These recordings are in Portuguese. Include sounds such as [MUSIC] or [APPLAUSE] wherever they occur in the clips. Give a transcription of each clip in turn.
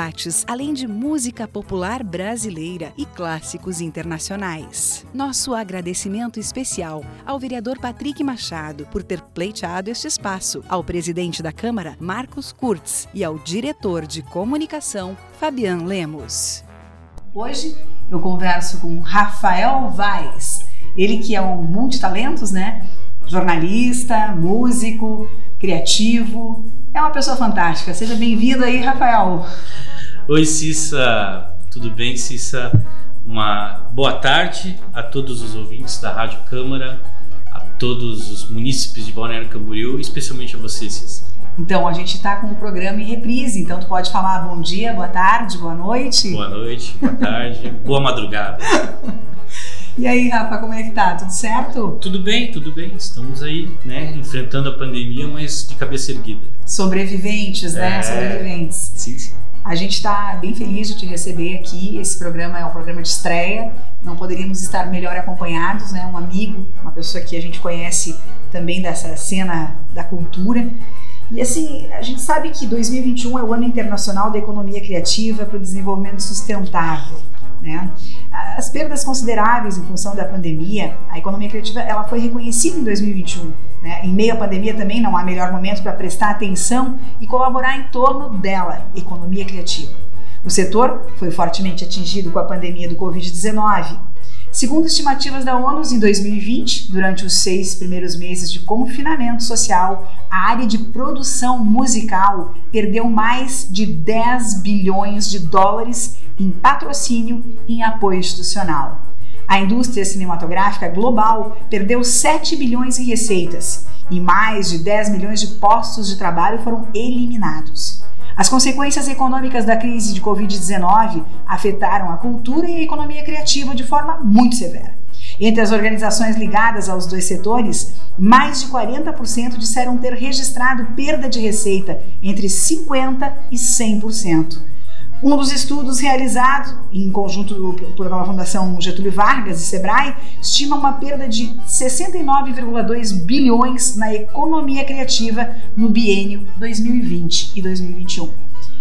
debates, além de música popular brasileira e clássicos internacionais. Nosso agradecimento especial ao vereador Patrick Machado por ter pleiteado este espaço, ao presidente da Câmara, Marcos Kurtz, e ao diretor de comunicação, Fabian Lemos. Hoje eu converso com Rafael Vaz, ele que é um multitalentos, né? Jornalista, músico, criativo, é uma pessoa fantástica. Seja bem-vindo aí, Rafael. Oi, Cissa. Tudo bem, Cissa? Uma boa tarde a todos os ouvintes da Rádio Câmara, a todos os munícipes de Balneário Camboriú, especialmente a você, Cissa. Então, a gente está com o programa em reprise, então tu pode falar bom dia, boa tarde, boa noite. Boa noite, boa tarde, [LAUGHS] boa madrugada. E aí, Rafa, como é que tá? Tudo certo? Tudo bem, tudo bem. Estamos aí, né, enfrentando a pandemia, mas de cabeça erguida. Sobreviventes, né? É... Sobreviventes. Sim, sim. A gente está bem feliz de te receber aqui. Esse programa é um programa de estreia. Não poderíamos estar melhor acompanhados, né? Um amigo, uma pessoa que a gente conhece também dessa cena da cultura. E assim, a gente sabe que 2021 é o ano internacional da economia criativa para o desenvolvimento sustentável. Né? As perdas consideráveis em função da pandemia, a economia criativa ela foi reconhecida em 2021. Né? Em meio à pandemia também não há melhor momento para prestar atenção e colaborar em torno dela, economia criativa. O setor foi fortemente atingido com a pandemia do Covid-19. Segundo estimativas da ONU, em 2020, durante os seis primeiros meses de confinamento social, a área de produção musical perdeu mais de 10 bilhões de dólares em patrocínio e em apoio institucional. A indústria cinematográfica global perdeu 7 bilhões em receitas e mais de 10 milhões de postos de trabalho foram eliminados. As consequências econômicas da crise de Covid-19 afetaram a cultura e a economia criativa de forma muito severa. Entre as organizações ligadas aos dois setores, mais de 40% disseram ter registrado perda de receita entre 50% e 100%. Um dos estudos realizados em conjunto pela Fundação Getúlio Vargas e Sebrae estima uma perda de 69,2 bilhões na economia criativa no biênio 2020 e 2021.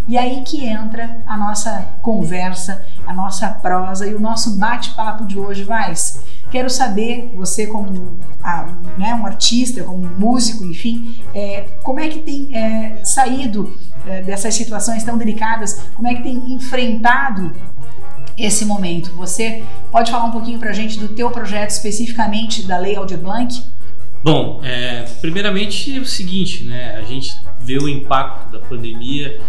E aí que entra a nossa conversa, a nossa prosa e o nosso bate-papo de hoje, Vais. Quero saber, você como a, né, um artista, como um músico, enfim, é, como é que tem é, saído é, dessas situações tão delicadas, como é que tem enfrentado esse momento? Você pode falar um pouquinho para a gente do teu projeto especificamente da Lei Aldir Blanc? Bom, é, primeiramente é o seguinte, né? A gente vê o impacto da pandemia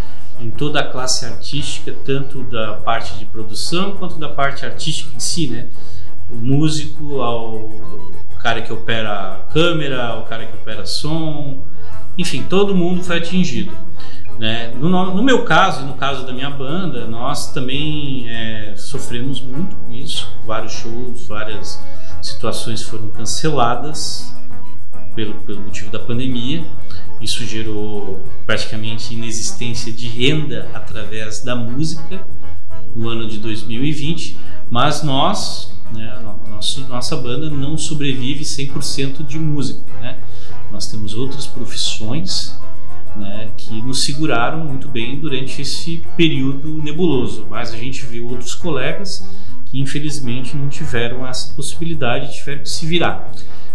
em toda a classe artística, tanto da parte de produção quanto da parte artística em si, né? O músico, ao cara que opera a câmera, ao cara que opera som, enfim, todo mundo foi atingido. Né? No, no, meu caso no caso da minha banda, nós também é, sofremos muito com isso. Vários shows, várias situações foram canceladas pelo, pelo motivo da pandemia. Isso gerou praticamente inexistência de renda através da música no ano de 2020, mas nós, né, nosso, nossa banda não sobrevive 100% de música. Né? Nós temos outras profissões né, que nos seguraram muito bem durante esse período nebuloso, mas a gente viu outros colegas que infelizmente não tiveram essa possibilidade, tiveram que se virar.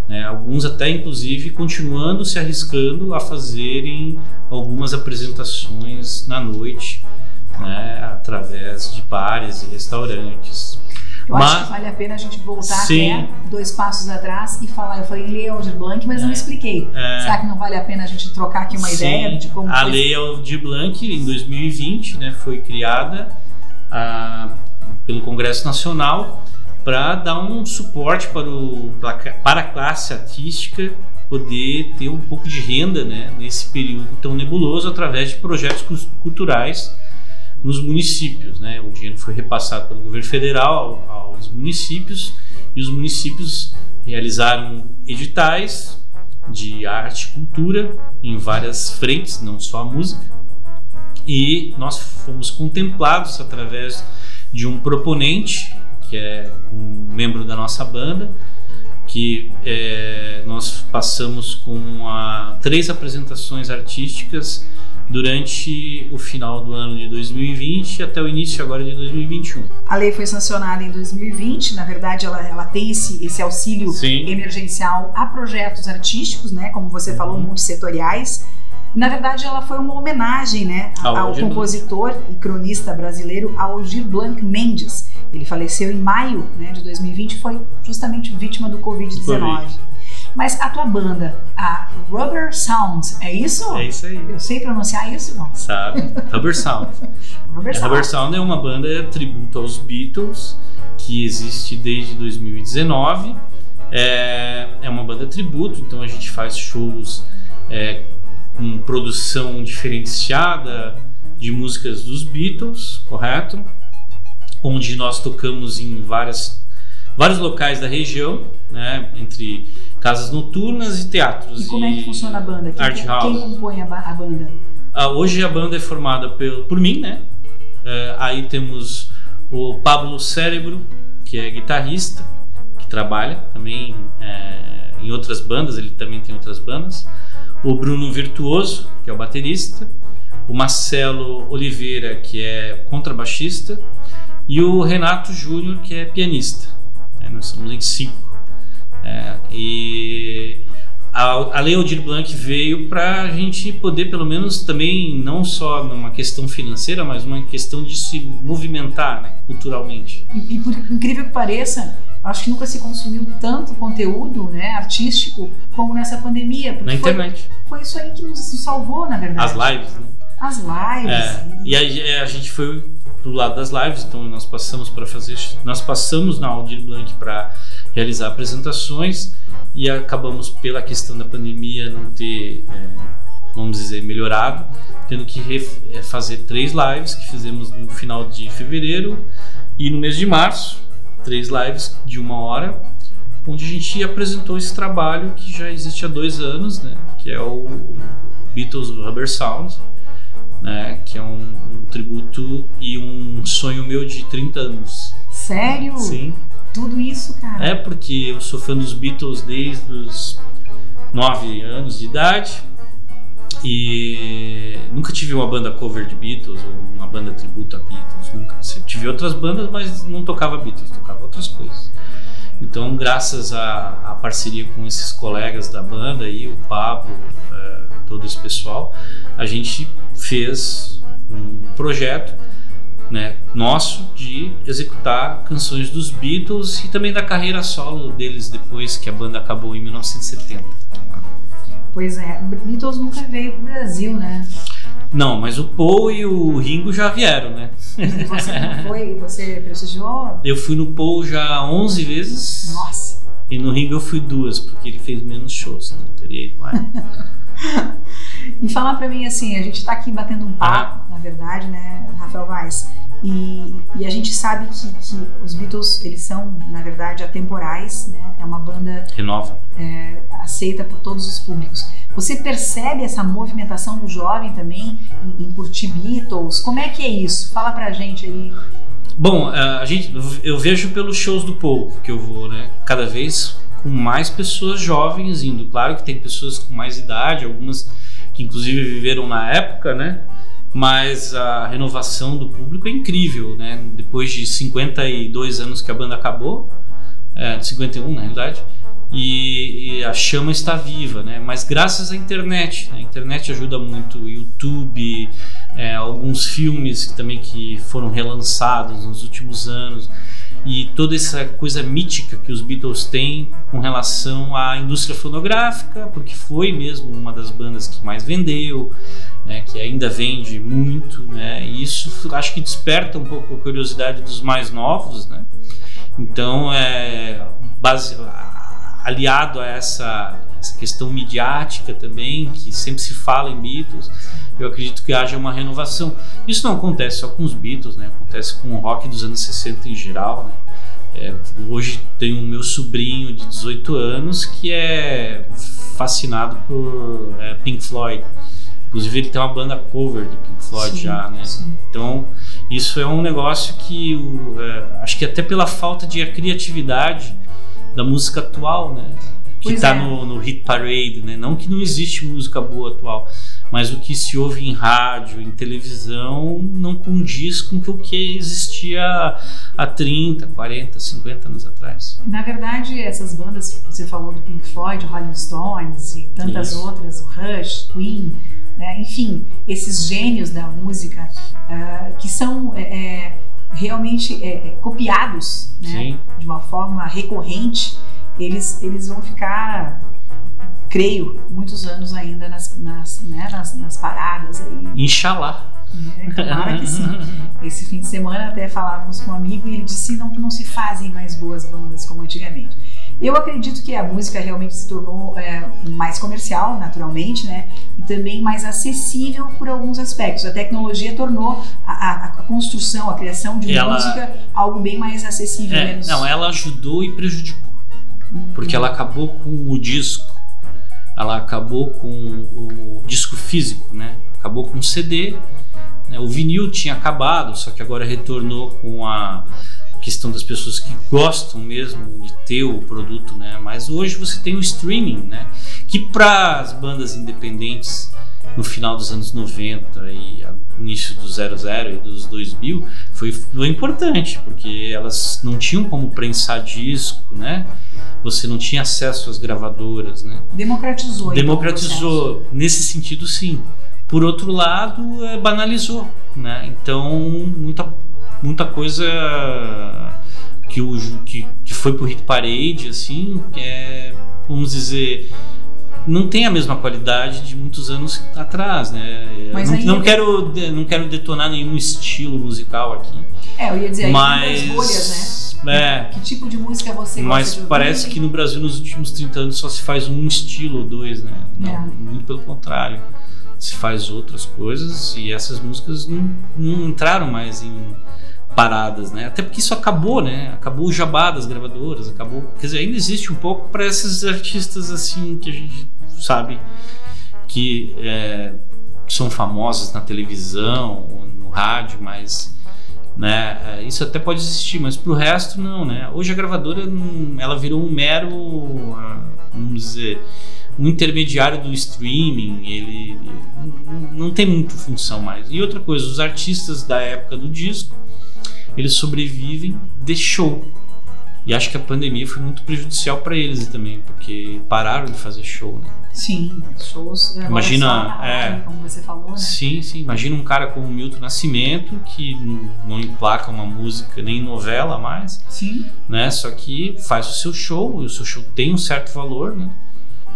Né, alguns até inclusive continuando se arriscando a fazerem algumas apresentações na noite né, através de bares e restaurantes. Eu mas, acho que vale a pena a gente voltar sim. até dois passos atrás e falar. Eu falei Lei Aldir Blanc, mas é, não expliquei. É, Será que não vale a pena a gente trocar aqui uma sim, ideia de como A foi? Lei Aldir Blanc, em 2020, né, foi criada a, pelo Congresso Nacional para dar um suporte para, o, para a classe artística poder ter um pouco de renda né, nesse período tão nebuloso através de projetos culturais nos municípios. Né? O dinheiro foi repassado pelo governo federal aos municípios e os municípios realizaram editais de arte e cultura em várias frentes, não só a música. E nós fomos contemplados através de um proponente, que é um membro da nossa banda, que é, nós passamos com a, três apresentações artísticas durante o final do ano de 2020 até o início agora de 2021. A lei foi sancionada em 2020, na verdade ela, ela tem esse, esse auxílio Sim. emergencial a projetos artísticos, né, como você uhum. falou, multissetoriais. Na verdade, ela foi uma homenagem né, ao, ao compositor Blanc. e cronista brasileiro Aldir Blanc Mendes. Ele faleceu em maio né, de 2020 e foi justamente vítima do Covid-19. Mas a tua banda, a Rubber Sound, é isso? É isso aí. Eu sei pronunciar isso, não? Sabe. Rubber Sound. [LAUGHS] Rubber, Sound. Rubber Sound é uma banda tributo aos Beatles, que existe desde 2019. É, é uma banda tributo, então a gente faz shows é, com produção diferenciada de músicas dos Beatles, correto? Onde nós tocamos em várias, vários locais da região, né? Entre casas noturnas e teatros. E como e é que funciona a banda? Quem, art house. quem compõe a, a banda? Ah, hoje a banda é formada por, por mim, né? É, aí temos o Pablo Cérebro, que é guitarrista, que trabalha também é, em outras bandas, ele também tem outras bandas. O Bruno Virtuoso, que é o baterista. O Marcelo Oliveira, que é contrabaixista. E o Renato Júnior, que é pianista. É, nós somos em cinco. É, e a, a Lei Aldir Blanc veio para a gente poder, pelo menos, também, não só numa questão financeira, mas uma questão de se movimentar né, culturalmente. E, e por incrível que pareça, acho que nunca se consumiu tanto conteúdo né, artístico como nessa pandemia. Na foi, internet. Foi isso aí que nos salvou, na verdade. As lives, né? As lives. É, e aí é, a gente foi pro lado das lives, então nós passamos para fazer, nós passamos na Aldir Blanc para realizar apresentações e acabamos pela questão da pandemia não ter, é, vamos dizer, melhorado, tendo que é, fazer três lives que fizemos no final de fevereiro e no mês de março, três lives de uma hora, onde a gente apresentou esse trabalho que já existe há dois anos, né, que é o Beatles Rubber Sound, né, que é um, um tributo e um sonho meu de 30 anos. Sério? Sim tudo isso, cara. É porque eu sou fã dos Beatles desde os 9 anos de idade e nunca tive uma banda cover de Beatles ou uma banda tributo a Beatles, nunca. Eu tive outras bandas, mas não tocava Beatles, tocava outras coisas. Então, graças à, à parceria com esses colegas da banda aí, o Pablo, é, todo esse pessoal, a gente fez um projeto né, nosso de executar canções dos Beatles e também da carreira solo deles depois que a banda acabou em 1970. Pois é, Beatles nunca veio pro Brasil, né? Não, mas o Paul e o Ringo já vieram, né? E você não foi? Você prestigiou? Eu fui no Paul já 11 vezes. Nossa! E no Ringo eu fui duas, porque ele fez menos shows, senão teria ido mais. [LAUGHS] e falar para mim assim, a gente está aqui batendo um papo, ah. na verdade, né, Rafael Vaz? E, e, a gente sabe que, que, os Beatles eles são na verdade atemporais, né? É uma banda renova, é, aceita por todos os públicos. Você percebe essa movimentação do jovem também em, em curtir Beatles? Como é que é isso? Fala pra gente aí. Bom, a gente, eu vejo pelos shows do Paul que eu vou, né? Cada vez com mais pessoas jovens indo. Claro que tem pessoas com mais idade, algumas que inclusive viveram na época, né? Mas a renovação do público é incrível, né? Depois de 52 anos que a banda acabou, é, 51 na realidade, e, e, a chama está viva, né? Mas graças à internet, né? a internet ajuda muito, YouTube, é, alguns filmes também que foram relançados nos últimos anos e toda essa coisa mítica que os Beatles têm com relação à indústria fonográfica, porque foi mesmo uma das bandas que mais vendeu, né, que ainda vende muito, né, e isso acho que desperta um pouco a curiosidade dos mais novos, né, Então, é, base, aliado a essa, essa questão midiática também, que sempre se fala em Beatles, eu acredito que haja uma renovação. Isso não acontece só com os Beatles, né? acontece com o rock dos anos 60 em geral. Né? É, hoje tem o meu sobrinho de 18 anos que é fascinado por é, Pink Floyd. Inclusive ele tem uma banda cover de Pink Floyd sim, já, né? Sim. Então isso é um negócio que o, é, acho que até pela falta de criatividade da música atual, né? Que está é. no, no hit parade, né? Não que não existe música boa atual, mas o que se ouve em rádio, em televisão, não condiz com o que existia há 30, 40, 50 anos atrás. Na verdade, essas bandas, você falou do Pink Floyd, Rolling Stones e tantas Isso. outras, o Rush, Queen, né? enfim, esses gênios da música uh, que são é, é realmente é, é, copiados né? de uma forma recorrente, eles, eles vão ficar creio, muitos anos ainda nas, nas, né, nas, nas paradas aí. Inxalá. É, tomara que sim. [LAUGHS] Esse fim de semana até falávamos com um amigo e ele disse não, não se fazem mais boas bandas como antigamente. Eu acredito que a música realmente se tornou é, mais comercial, naturalmente, né? E também mais acessível por alguns aspectos. A tecnologia tornou a, a, a construção, a criação de ela... música algo bem mais acessível. É, menos... Não, ela ajudou e prejudicou. Porque ela acabou com o disco ela acabou com o disco físico, né? Acabou com o CD. Né? O vinil tinha acabado, só que agora retornou com a questão das pessoas que gostam mesmo de ter o produto, né? Mas hoje você tem o streaming, né? Que para as bandas independentes no final dos anos 90 e início do 00 e dos 2000 foi, foi importante, porque elas não tinham como prensar disco, né? você não tinha acesso às gravadoras, né? Democratizou. Democratizou. Nesse sentido, sim. Por outro lado, é, banalizou, né? Então, muita, muita coisa que, o, que, que foi pro hit parade, assim, é, vamos dizer, não tem a mesma qualidade de muitos anos atrás, né? Mas não, não quero, não quero detonar nenhum estilo musical aqui. É, eu ia dizer, mas... aí bolhas, né? É. Que tipo de música você Mas gosta de parece que no Brasil nos últimos 30 anos só se faz um estilo ou dois, né? Não, é. Muito pelo contrário. Se faz outras coisas e essas músicas não, não entraram mais em paradas, né? Até porque isso acabou, né? Acabou o jabá das gravadoras, acabou. Quer dizer, ainda existe um pouco para esses artistas assim que a gente sabe que é, são famosos na televisão no rádio, mas né? É, isso até pode existir, mas pro resto não, né? Hoje a gravadora ela virou um mero, ah, vamos dizer, um intermediário do streaming, ele não tem muita função mais. E outra coisa, os artistas da época do disco, eles sobrevivem de show. E acho que a pandemia foi muito prejudicial para eles também, porque pararam de fazer show, né? Sim, shows. Imagina, é, como você falou, né? Sim, sim. Imagina um cara como o Milton Nascimento que não emplaca uma música nem novela mais. Sim. Né? Só que faz o seu show, e o seu show tem um certo valor, né?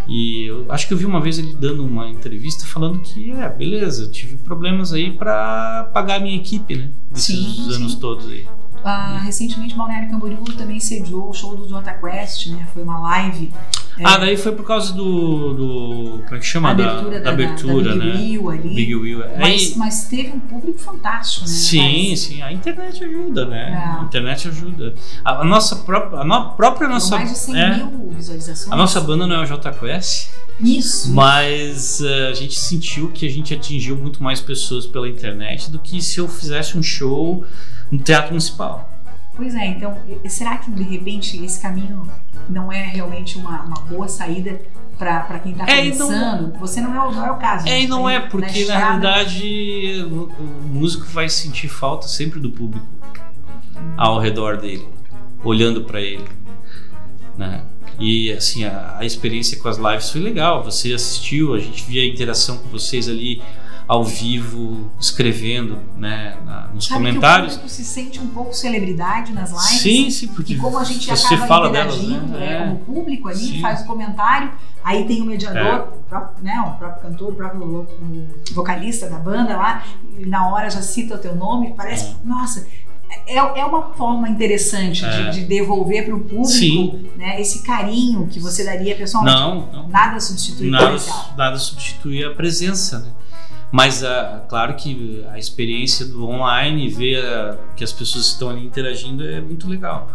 E eu acho que eu vi uma vez ele dando uma entrevista falando que, é, beleza, eu tive problemas aí para pagar a minha equipe, né? Desses sim, anos sim. todos aí. Ah, recentemente, Balneário Camboriú também sediou o show do Jota Quest, né? Foi uma live. É, ah, daí foi por causa do. do como é que chama? Abertura da, da, abertura, da, da Big né? Will ali. Big Will. É. Mas, mas, teve um público fantástico, né? Sim, sim. A internet ajuda, né? É. A internet ajuda. A, a nossa própria. A no, própria nossa. mais de 100 é, mil visualizações. A nossa banda não é o Quest. Isso. Mas uh, a gente sentiu que a gente atingiu muito mais pessoas pela internet do que se eu fizesse um show no Teatro Municipal. Pois é, então, será que de repente esse caminho não é realmente uma, uma boa saída para quem está é, começando? Não, Você não é, não é o caso. É, e não tá é, porque na, na realidade o, o, músico vai sentir falta sempre do público ao redor dele, olhando para ele. Né? E assim, a, a experiência com as lives foi legal. Você assistiu, a gente via a interação com vocês ali ao vivo, escrevendo né, na, nos Sabe comentários. Que o público se sente um pouco celebridade nas lives. Sim, sim, porque e como a gente você acaba fala interagindo delas, né? é, como público ali, sim. faz o comentário, aí tem o mediador, é. o, próprio, né, o próprio cantor, o próprio vocalista da banda lá, e na hora já cita o teu nome, parece, é. nossa, é, é uma forma interessante É. de, de devolver para o público né, esse carinho que você daria pessoalmente. Não, não. Nada substitui nada, nada substitui a presença, né? Mas ah, claro que a experiência do online, ver ah, que as pessoas estão ali interagindo é muito legal.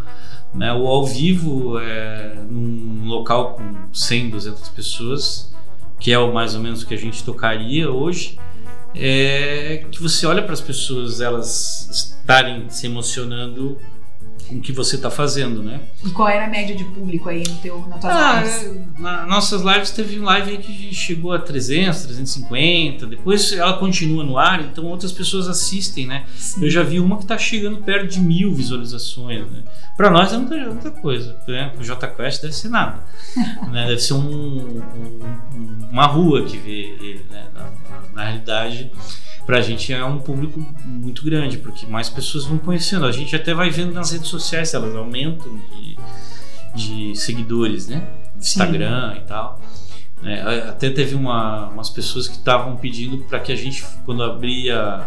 Né? O ao vivo, é, num local com 100, 200 pessoas, que é o mais ou menos o que a gente tocaria hoje, é que você olha para as pessoas, elas estarem se emocionando com o que você está fazendo, né? E qual era a média de público aí no teu, na tua Ah, lives? na nossas lives teve live aí que chegou a 300, 350. Depois ela continua no ar, então outras pessoas assistem, né? Sim. Eu já vi uma que tá chegando perto de mil visualizações, né? Pra nós é muita, muita coisa. Né? O J Quest deve ser nada. [LAUGHS] né? Deve ser um- um- uma rua que vê ele, né? Na, na- na realidade, pra gente é um público muito grande, porque mais pessoas vão conhecendo. A gente até vai vendo nas redes sociais, elas aumentam de, de seguidores, né? Instagram e tal. É, até teve uma- umas pessoas que estavam pedindo para que a gente, quando abria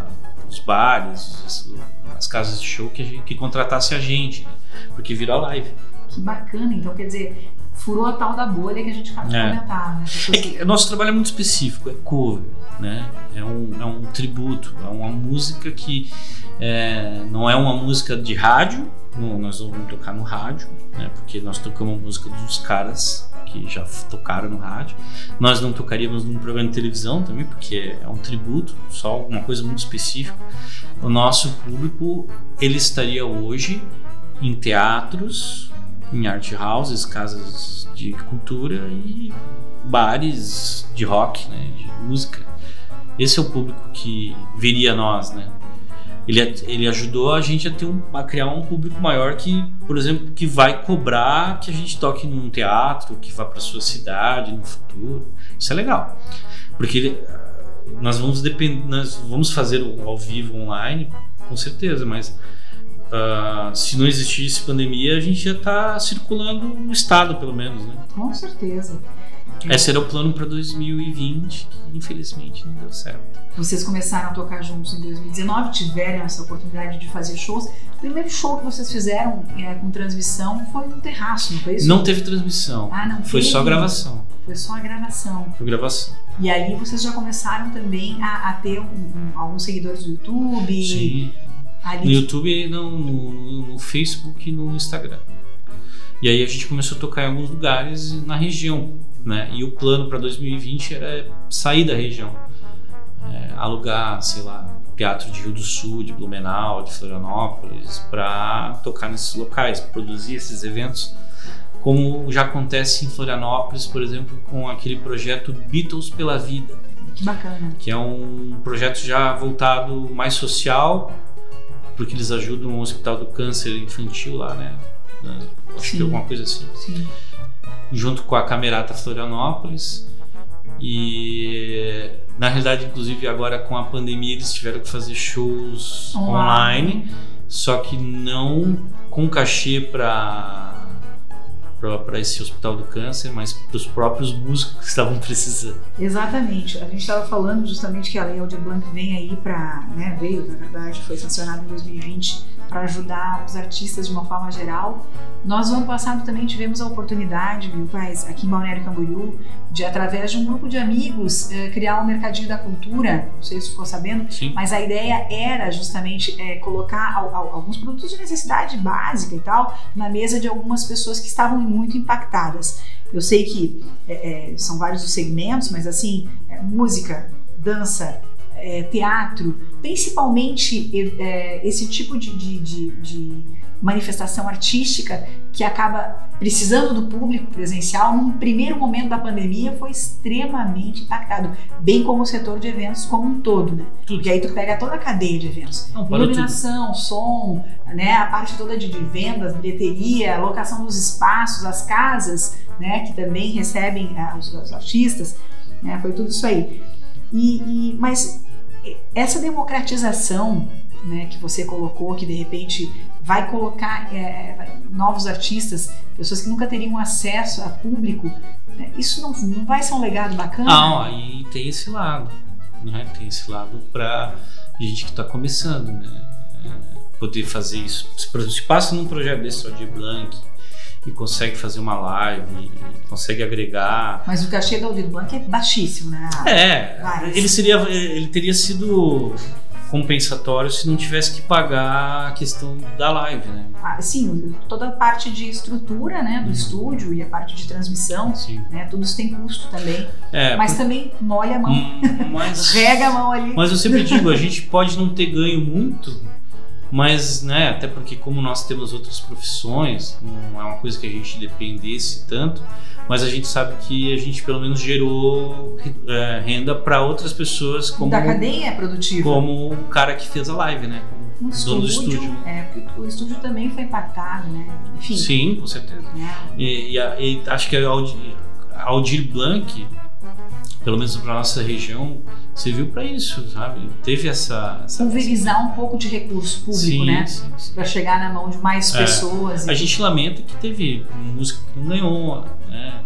os bares, as, as casas de show, que, a gente, que contratasse a gente, né? porque virou live. Que bacana, então quer dizer, furou a tal da bolha que a gente acaba de É. comentar, né? É que nosso trabalho é muito específico, é cover, né? É um, é um tributo, é uma música que é, não é uma música de rádio, não- nós não vamos tocar no rádio, né? Porque nós tocamos a música dos caras que já tocaram no rádio. Nós não tocaríamos num programa de televisão também, porque é um tributo, só uma coisa muito específica. O nosso público, ele estaria hoje em teatros, em art houses, casas de cultura e bares de rock, né, de música. Esse é o público que veria nós, né? Ele, ele ajudou a gente a ter um, a criar um público maior que, por exemplo, que vai cobrar que a gente toque num teatro, que vá para sua cidade no futuro. Isso é legal, porque ele- nós vamos depend, nós vamos fazer ao vivo online, com certeza, mas ah, se não existisse pandemia, a gente já está circulando no estado, pelo menos, né? Com certeza. Esse era o plano para 2020, que infelizmente não deu certo. Vocês começaram a tocar juntos em 2019, tiveram essa oportunidade de fazer shows. O primeiro show que vocês fizeram é, com transmissão foi no terraço, não foi isso? Não teve transmissão, Ah, não foi teve. só gravação. Foi só a gravação. Foi gravação. E aí vocês já começaram também a, a ter um- um- alguns seguidores do YouTube. Sim. Ali No YouTube, não, no, no Facebook e no Instagram. E aí a gente começou a tocar em alguns lugares na região, né? E o plano para 2020 era sair da região, É, alugar, sei lá, teatro de Rio do Sul, de Blumenau, de Florianópolis, para tocar nesses locais, produzir esses eventos, como já acontece em Florianópolis, por exemplo, com aquele projeto Beatles pela Vida Que bacana. que é um projeto já voltado mais social, porque eles ajudam o Hospital do Câncer Infantil lá, né? né? Acho que Sim. alguma coisa assim. Sim. Junto com a Camerata Florianópolis. E na realidade, inclusive agora com a pandemia, eles tiveram que fazer shows online, só que não com cachê para para esse Hospital do Câncer, mas para os próprios músicos que estavam [LAUGHS] precisando. Exatamente. A gente estava falando justamente que a Lei Aldir Blanc vem aí para, né, veio, na verdade, foi sancionada em 2020 para ajudar os artistas de uma forma geral. Nós, no ano passado, também tivemos a oportunidade, viu, Paz, aqui em Balneário Camboriú, de, através de um grupo de amigos, eh, criar um mercadinho da cultura. Não sei se você ficou sabendo, Sim. mas a ideia era justamente eh, colocar al- al- alguns produtos de necessidade básica e tal na mesa de algumas pessoas que estavam muito impactadas. Eu sei que eh, são vários os segmentos, mas assim, eh, música, dança, eh, teatro, principalmente eh, esse tipo de, de- de- de manifestação artística que acaba precisando do público presencial, num primeiro momento da pandemia foi extremamente impactado, bem como o setor de eventos como um todo, né? Porque aí tu pega toda a cadeia de eventos. Não, parou tudo. Iluminação, som, né, a parte toda de, de vendas, bilheteria, locação dos espaços, as casas, né, que também recebem ah, os, os artistas, né, foi tudo isso aí. E, e- mas essa democratização, né, que você colocou, que de repente vai colocar é, novos artistas, pessoas que nunca teriam acesso a público, né, isso não, não vai ser um legado bacana? Não, aí tem esse lado, né? Tem esse lado pra gente que tá começando, né? É, poder fazer isso. Se passa num projeto desse, só de Blank, e consegue fazer uma live, consegue agregar. Mas o cachê da Aldir Blanc é baixíssimo, né? É, ele seria, ele teria sido compensatório se não tivesse que pagar a questão da live, né? Ah, sim, toda a parte de estrutura, né, do uhum. estúdio e a parte de transmissão, sim. né, tudo isso tem custo também. É, mas por... também molha a mão, hum, mas... [LAUGHS] rega a mão ali. Mas eu sempre digo, a gente pode não ter ganho muito, mas, né, até porque como nós temos outras profissões, não é uma coisa que a gente dependesse tanto, mas a gente sabe que a gente pelo menos gerou é, renda para outras pessoas como da cadeia produtiva, como o cara que fez a live, né, como o dono do estúdio. É, porque o estúdio também foi impactado, né? Enfim. Sim, com certeza. É. E, e, e, acho que a Aldir, Aldir Blanc, pelo menos para nossa região, serviu para isso, sabe? Teve essa, essa pulverizar um pouco de recurso público, sim, né? Para chegar na mão de mais é, pessoas. A gente lamenta que teve música que não ganhou, né?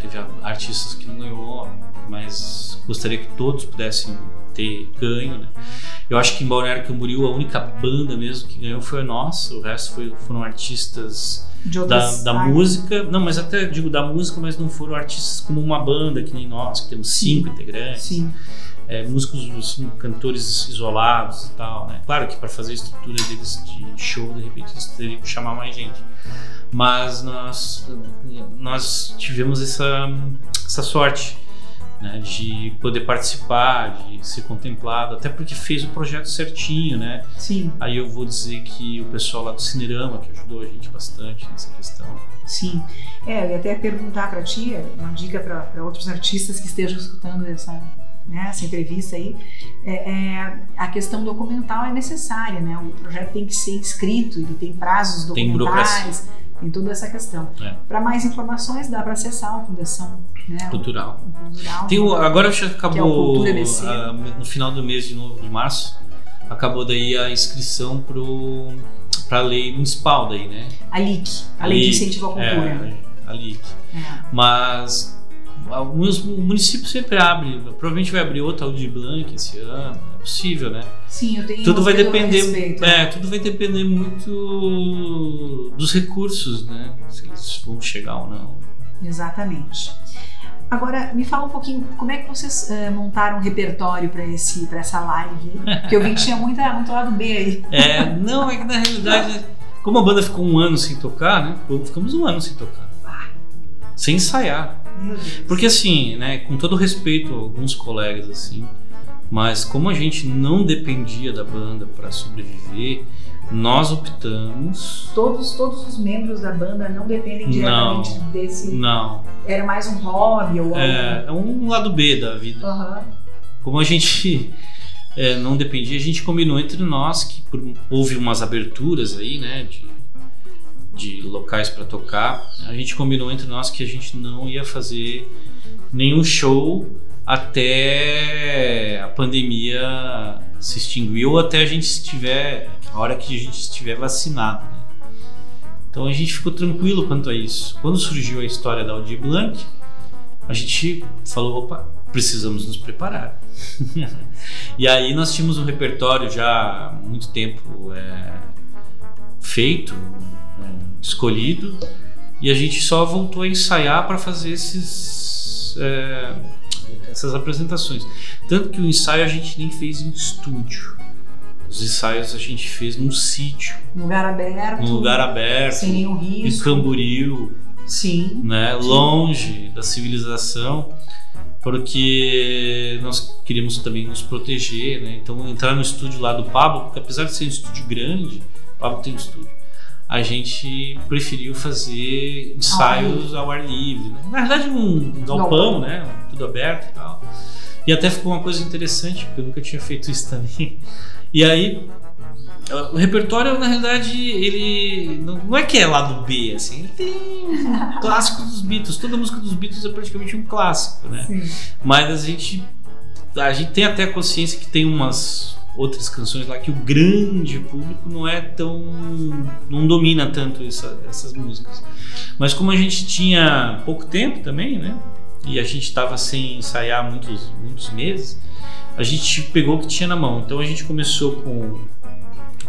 Teve artistas que não ganhou, mas gostaria que todos pudessem ter ganho, né? Eu acho que em Balneário Camboriú a única banda mesmo que ganhou foi a nossa, o resto foi, foram artistas da, da música, não, mas até digo da música, mas não foram artistas como uma banda que nem nós, que temos cinco Sim. integrantes. Sim é, músicos, assim, cantores isolados e tal, né? Claro que para fazer a estrutura deles de show, de repente eles teriam que chamar mais gente. Mas nós, nós tivemos essa, essa sorte né, de poder participar, de ser contemplado, até porque fez o projeto certinho, né? Sim. Aí eu vou dizer que o pessoal lá do Cinerama, que ajudou a gente bastante nessa questão. Sim. É, eu ia até perguntar para ti, uma dica para outros artistas que estejam escutando essa, né, essa entrevista aí, é, é, a questão documental é necessária, né? O projeto tem que ser inscrito, ele tem prazos documentais, tem, tem toda essa questão. É. Para mais informações dá para acessar a Fundação né, Cultural. O, Cultural tem o, agora já acabou é a, no final do mês de, novo, de março, acabou daí a inscrição para a lei municipal daí, né? A LIC, a, a Lei de Incentivo à Cultura. É, a LIC. É. Mas alguns municípios sempre abrem, provavelmente vai abrir outra Audi Blanc esse ano, é possível, né? Sim, eu tenho. Tudo vai depender, respeito, é, tudo vai depender muito dos recursos, né? Se eles vão chegar ou não. Exatamente. Agora, me fala um pouquinho, como é que vocês uh, montaram um repertório para esse, para essa live? Porque eu vi que tinha muita, muito lado B aí. [LAUGHS] É, não, é que na realidade, como a banda ficou um ano sem tocar, né? Ficamos um ano sem tocar, ah. sem ensaiar. Porque assim, né, com todo respeito a alguns colegas assim, mas como a gente não dependia da banda para sobreviver, nós optamos. Todos, todos os membros da banda não dependem diretamente não, desse. Não. Era mais um hobby ou É, é um lado B da vida. Uhum. Como a gente [LAUGHS] é, não dependia, a gente combinou entre nós que por, houve umas aberturas aí, né, de de locais para tocar, a gente combinou entre nós que a gente não ia fazer nenhum show até a pandemia se extinguir ou até a gente estiver, a hora que a gente estiver vacinado. Né? Então a gente ficou tranquilo quanto a isso. Quando surgiu a história da Audi Blanc, a gente falou: opa, precisamos nos preparar. [LAUGHS] e aí nós tínhamos um repertório já há muito tempo é, feito, escolhido e a gente só voltou a ensaiar para fazer esses, é, essas apresentações. Tanto que o ensaio a gente nem fez em estúdio. Os ensaios a gente fez num sítio. Lugar aberto. Num lugar aberto. Sem nenhum risco. Em Camboriú. Sim. Né, Sim. Longe da civilização. Porque nós queríamos também nos proteger, né? Então entrar no estúdio lá do Pablo, porque apesar de ser um estúdio grande, o Pablo tem um estúdio a gente preferiu fazer ensaios ao ar livre. Né? Na verdade, um galpão, né? Tudo aberto e tal. E até ficou uma coisa interessante, porque eu nunca tinha feito isso também. E aí, o repertório, na realidade, ele não é que é lado B, assim, ele tem clássicos dos Beatles. Toda música dos Beatles é praticamente um clássico, né? Sim. Mas a gente, a gente tem até consciência que tem umas outras canções lá que o grande público não é tão não domina tanto essa, essas músicas mas como a gente tinha pouco tempo também né e a gente estava sem ensaiar muitos muitos meses a gente pegou o que tinha na mão então a gente começou com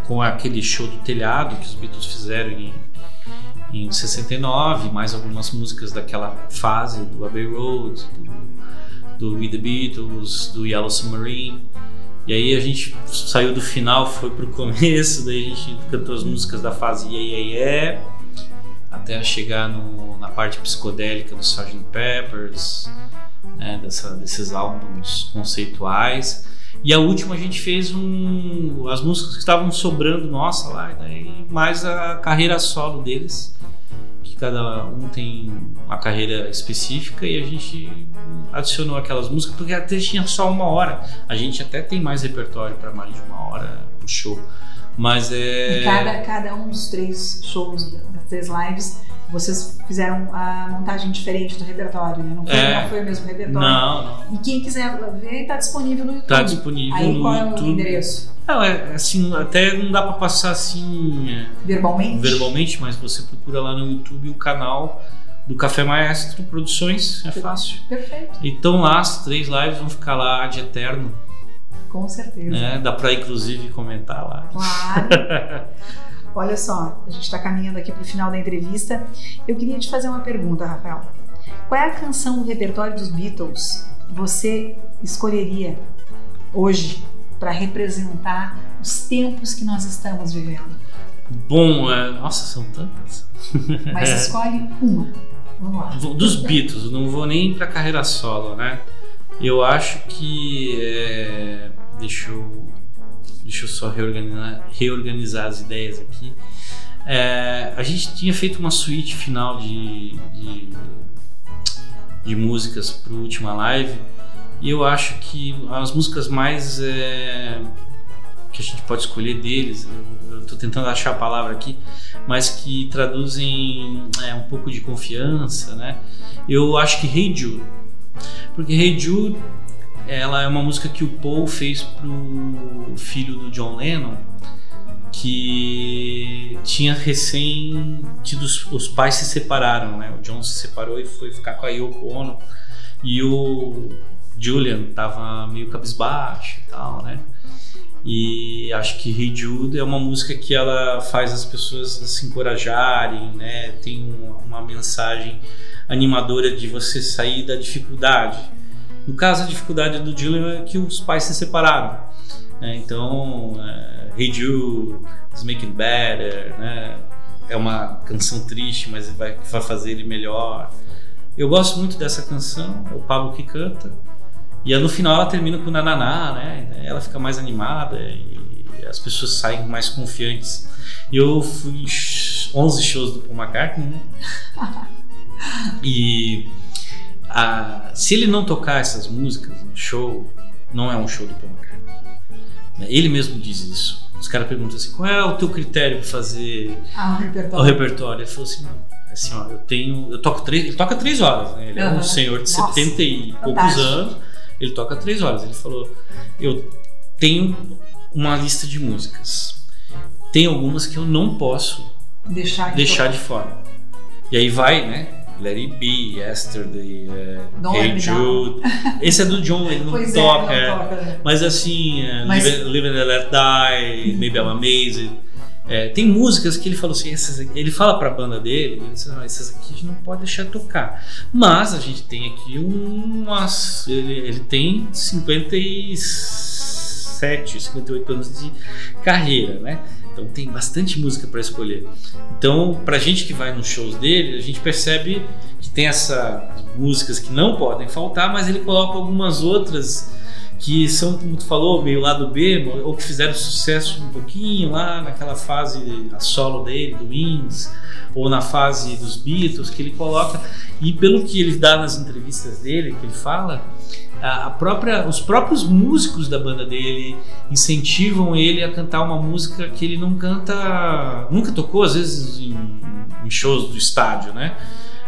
com aquele show do telhado que os Beatles fizeram em, em 69, mais algumas músicas daquela fase do Abbey Road, do, do We The Beatles, do Yellow Submarine. E aí a gente saiu do final, foi pro começo, daí a gente cantou as músicas da fase Yeah Yeah Yeah, até chegar no, na parte psicodélica do Sgt. Peppers, né, dessa, desses álbuns conceituais. E a última a gente fez um, as músicas que estavam sobrando nossa lá, e daí mais a carreira solo deles, cada um tem uma carreira específica e a gente adicionou aquelas músicas porque até tinha só uma hora. A gente até tem mais repertório para mais de uma hora no show, mas é. E cada, cada um dos três shows, das três lives, vocês fizeram a montagem diferente do repertório, né? Não foi, É. não foi o mesmo repertório. Não, não. E quem quiser ver, está disponível no YouTube. Tá disponível Aí no qual é o YouTube. endereço? Não, é assim, até não dá para passar assim é, Verbalmente? verbalmente, mas você procura lá no YouTube o canal do Café Maestro Produções, é fácil. Perfeito, Então lá as três lives vão ficar lá de eterno, com certeza. né? Dá para inclusive comentar lá. Claro. [LAUGHS] Olha só, a gente está caminhando aqui para o final da entrevista. Eu queria te fazer uma pergunta, Rafael. Qual é a canção do repertório dos Beatles você escolheria hoje para representar os tempos que nós estamos vivendo? Bom, é, nossa, são tantas. [LAUGHS] Mas escolhe uma. Vamos lá. Dos Beatles, não vou nem pra carreira solo, né? Eu acho que. é, deixa, eu, deixa eu só reorganizar, reorganizar as ideias aqui. É, a gente tinha feito uma suíte final de, de, de músicas pro última live e eu acho que as músicas mais é, que a gente pode escolher deles, eu, tô tentando achar a palavra aqui, mas que traduzem é, um pouco de confiança, né? Eu acho que Hey Jude, porque Hey Jude ela é uma música que o Paul fez pro filho do John Lennon, que tinha recém tido os, pais se separaram, né? O John se separou e foi ficar com a Yoko Ono e o Julian tava meio cabisbaixo e tal, né? E acho que Hey Jude é uma música que ela faz as pessoas se encorajarem, né? Tem uma, uma mensagem animadora de você sair da dificuldade. No caso, a dificuldade do Julian é que os pais se separaram. né? Então, é, Hey Jude, It's Make It Better, né? É uma canção triste, mas vai, vai fazer ele melhor. Eu gosto muito dessa canção, é o Pablo que canta. E aí, no final ela termina com Nananá, né? Ela fica mais animada e as pessoas saem mais confiantes. E eu fui em 11 shows do Paul McCartney, né? [LAUGHS] E a- se ele não tocar essas músicas no show, não é um show do Paul McCartney. Ele mesmo diz isso. Os caras perguntam assim: qual é o teu critério para fazer Ah, o o repertório. repertório? Ele falou assim: não. Assim, ó, eu tenho. Eu toco três. Ele toca três horas, né? Ele é um senhor de Nossa, 70 e poucos fantástico. anos. Ele toca três horas. Ele falou: Eu tenho uma lista de músicas. Tem algumas que eu não posso Deixar de deixar de fora. E aí vai, né? Let It Be, Yesterday, é, Don't Hey Me Jude. [LAUGHS] Esse é do John, ele não Pois toca. é, é. não toca. né? Mas assim, é, Mas- Live, Live and Let Die, Maybe I'm Amazed. É, tem músicas que ele falou assim, essas ele fala pra banda dele, ele disse, "Não, essas aqui a gente não pode deixar de tocar. Mas a gente tem aqui umas. Ele, ele tem 57, 58 anos de carreira, né? Então tem bastante música para escolher. Então, pra gente que vai nos shows dele, a gente percebe que tem essas músicas que não podem faltar, mas ele coloca algumas outras que são, como tu falou, meio lado B, ou que fizeram sucesso um pouquinho lá naquela fase a solo dele, do Wings, ou na fase dos Beatles, que ele coloca. E pelo que ele dá nas entrevistas dele, que ele fala, a própria, os próprios músicos da banda dele incentivam ele a cantar uma música que ele não canta, nunca tocou, às vezes em, em shows do estádio, né?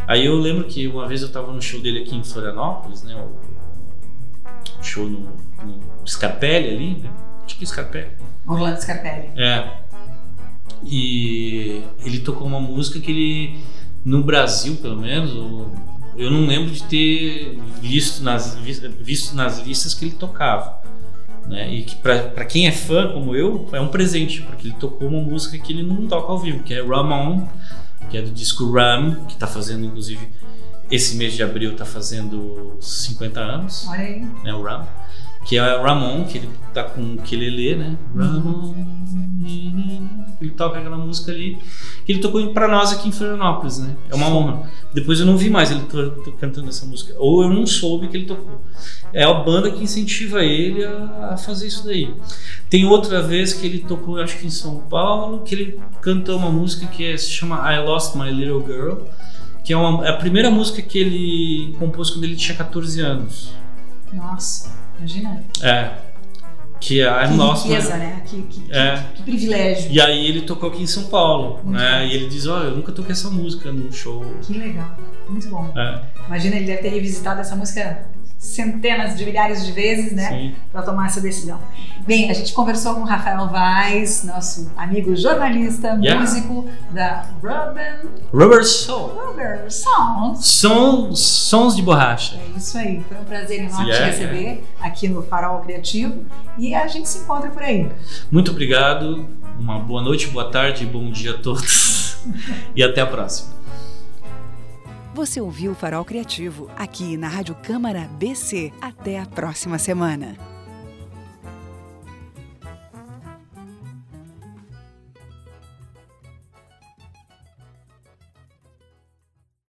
Aí eu lembro que uma vez eu estava no show dele aqui em Florianópolis, né? O, show no, no Scarpelli ali, né? Acho que Scarpelli. Orlando Scarpelli. É. E ele tocou uma música que ele, no Brasil pelo menos, o- eu não lembro de ter visto nas, visto nas listas que ele tocava. Né? E que para quem é fã como eu, é um presente, porque ele tocou uma música que ele não toca ao vivo, que é Ramon, que é do disco Ram, que está fazendo inclusive esse mês de abril está fazendo 50 anos. Olha aí. Né, o Ram. Que é o Ramon, que ele tá com o ukulele, né? Ramon. Ele toca aquela música ali. Que ele tocou para nós aqui em Florianópolis, né? É uma honra. Depois eu não vi mais ele cantando essa música. Ou eu não soube que ele tocou. É a banda que incentiva ele a fazer isso daí. Tem outra vez que ele tocou, acho que em São Paulo, que ele cantou uma música que é, se chama I Lost My Little Girl que é, uma, é a primeira música que ele compôs quando ele tinha 14 anos. Nossa, imagina. É. Que é que Lost riqueza, né? Que, que, é. que, privilégio. E aí ele tocou aqui em São Paulo, Muito né? Bom. E ele diz, ó, oh, eu nunca toquei essa música no show. Que legal. Muito bom. É. Imagina, ele deve ter revisitado essa música centenas de milhares de vezes, né, para tomar essa decisão. Bem, a gente conversou com o Rafael Vaz, nosso amigo jornalista, yeah. músico da Rubber Rubber Soul. Rubber Sons. Som, sons de borracha. É isso aí. Foi um prazer enorme yeah, te receber yeah. aqui no Farol Criativo e a gente se encontra por aí. Muito obrigado. Uma boa noite, boa tarde, bom dia a todos [LAUGHS] e até a próxima. Você ouviu o Farol Criativo aqui na Rádio Câmara BC. Até a próxima semana.